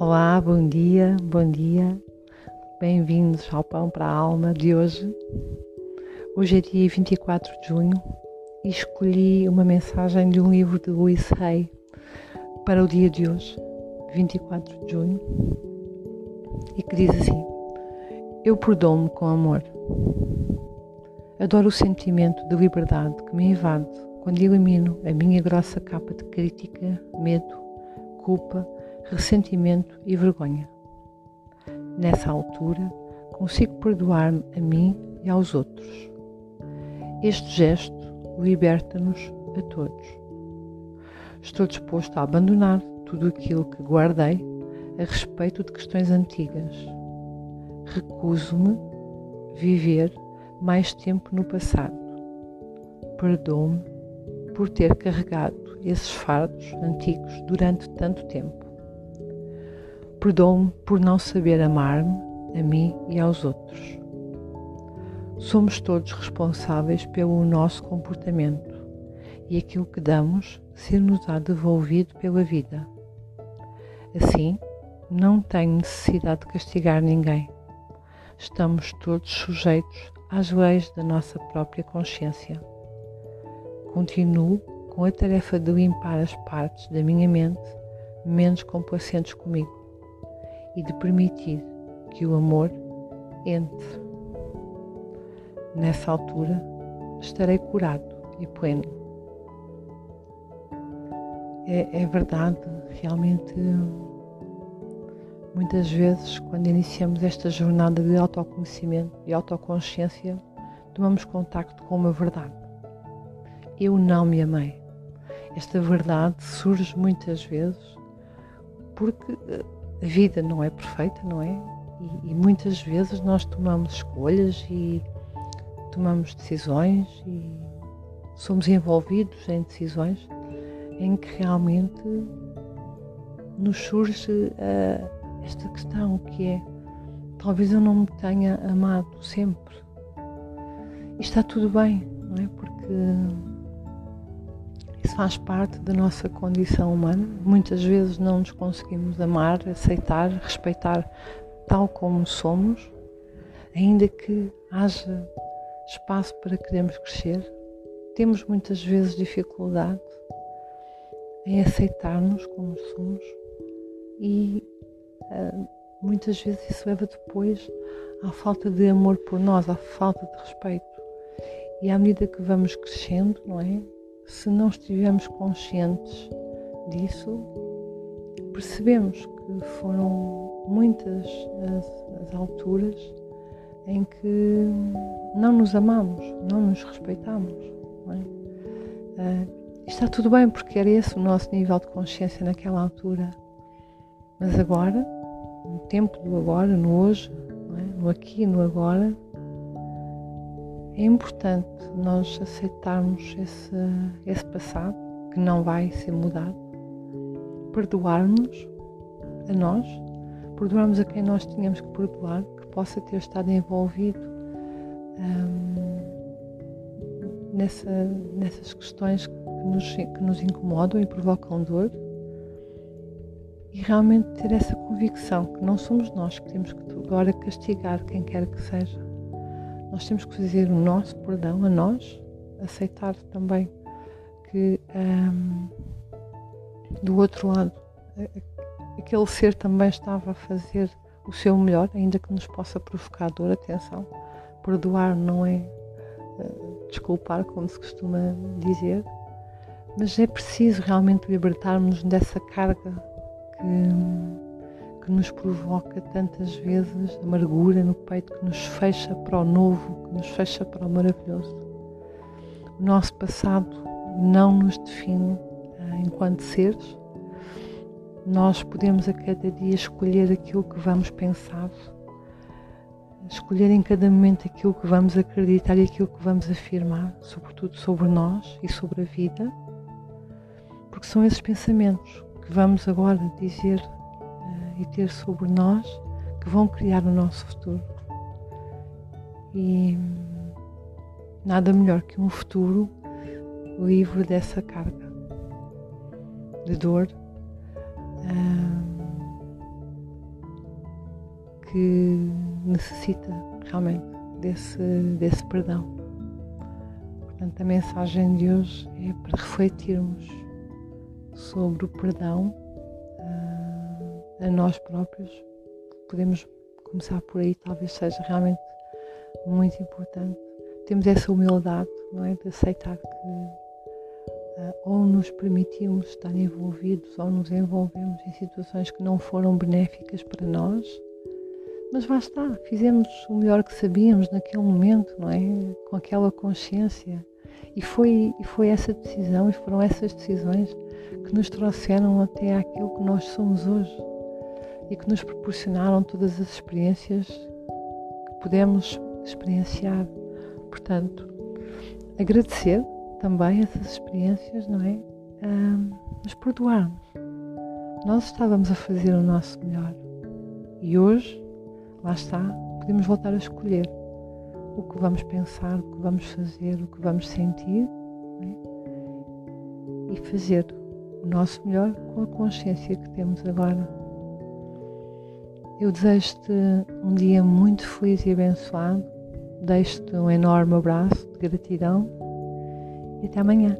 Olá, bom dia, bom dia. Bem-vindos ao Pão para a Alma de hoje. Hoje é dia 24 de junho e escolhi uma mensagem de um livro de Louis Hay para o dia de hoje, 24 de junho, e que diz assim: Eu perdoo-me com amor. Adoro o sentimento de liberdade que me invade quando elimino a minha grossa capa de crítica, medo, culpa ressentimento e vergonha. Nessa altura, consigo perdoar-me a mim e aos outros. Este gesto liberta-nos a todos. Estou disposto a abandonar tudo aquilo que guardei a respeito de questões antigas. Recuso-me viver mais tempo no passado. Perdoo-me por ter carregado esses fardos antigos durante tanto tempo. Perdoo-me por não saber amar-me, a mim e aos outros. Somos todos responsáveis pelo nosso comportamento e aquilo que damos ser-nos-á devolvido pela vida. Assim, não tenho necessidade de castigar ninguém. Estamos todos sujeitos às leis da nossa própria consciência. Continuo com a tarefa de limpar as partes da minha mente menos complacentes comigo e de permitir que o amor entre. Nessa altura estarei curado e pleno. É, é verdade, realmente, muitas vezes, quando iniciamos esta jornada de autoconhecimento e autoconsciência, tomamos contacto com uma verdade. Eu não me amei. Esta verdade surge muitas vezes porque a vida não é perfeita, não é? E, e, muitas vezes nós tomamos escolhas e tomamos decisões e somos envolvidos em decisões em que realmente nos surge uh, esta questão que é talvez eu não me tenha amado sempre. E está tudo bem, não é? Porque faz parte da nossa condição humana. Muitas vezes não nos conseguimos amar, aceitar, respeitar tal como somos, ainda que haja espaço para queremos crescer. Temos muitas vezes dificuldade em aceitar-nos como somos e uh, muitas vezes isso leva depois à falta de amor por nós, à falta de respeito. E à medida que vamos crescendo, não é? Se não estivermos conscientes disso, percebemos que foram muitas as, as alturas em que não nos amamos, não nos respeitamos. Não é? uh, está tudo bem porque era esse o nosso nível de consciência naquela altura. Mas agora, no tempo do agora, no hoje, é? no aqui e no agora, é importante nós aceitarmos esse, esse passado que não vai ser mudado, perdoarmos a nós, perdoarmos a quem nós tínhamos que perdoar, que possa ter estado envolvido hum, nessa, nessas questões que nos, que nos incomodam e provocam dor. E realmente ter essa convicção que não somos nós que temos que agora castigar quem quer que seja nós temos que fazer o nosso perdão a nós, aceitar também que um, do outro lado aquele ser também estava a fazer o seu melhor, ainda que nos possa provocar dor. Atenção, perdoar não é uh, desculpar, como se costuma dizer, mas é preciso realmente libertarmos dessa carga que. Que nos provoca tantas vezes amargura no peito, que nos fecha para o novo, que nos fecha para o maravilhoso. O nosso passado não nos define uh, enquanto seres. Nós podemos a cada dia escolher aquilo que vamos pensar, escolher em cada momento aquilo que vamos acreditar e aquilo que vamos afirmar, sobretudo sobre nós e sobre a vida, porque são esses pensamentos que vamos agora dizer e ter sobre nós que vão criar o nosso futuro. E nada melhor que um futuro livre dessa carga de dor, que necessita realmente desse, desse perdão. Portanto, a mensagem de hoje é para refletirmos sobre o perdão a nós próprios. Podemos começar por aí, talvez seja realmente muito importante. Temos essa humildade, não é? De aceitar que uh, ou nos permitimos estar envolvidos ou nos envolvemos em situações que não foram benéficas para nós mas está, fizemos o melhor que sabíamos naquele momento, não é? Com aquela consciência. E foi, e foi essa decisão, e foram essas decisões que nos trouxeram até aquilo que nós somos hoje e que nos proporcionaram todas as experiências que podemos experienciar. Portanto, agradecer também essas experiências, não é? Um, mas perdoarmos. Nós estávamos a fazer o nosso melhor e hoje lá está, podemos voltar a escolher o que vamos pensar, o que vamos fazer, o que vamos sentir é? e fazer o nosso melhor com a consciência que temos agora. Eu desejo-te um dia muito feliz e abençoado. Deixo-te um enorme abraço de gratidão e até amanhã.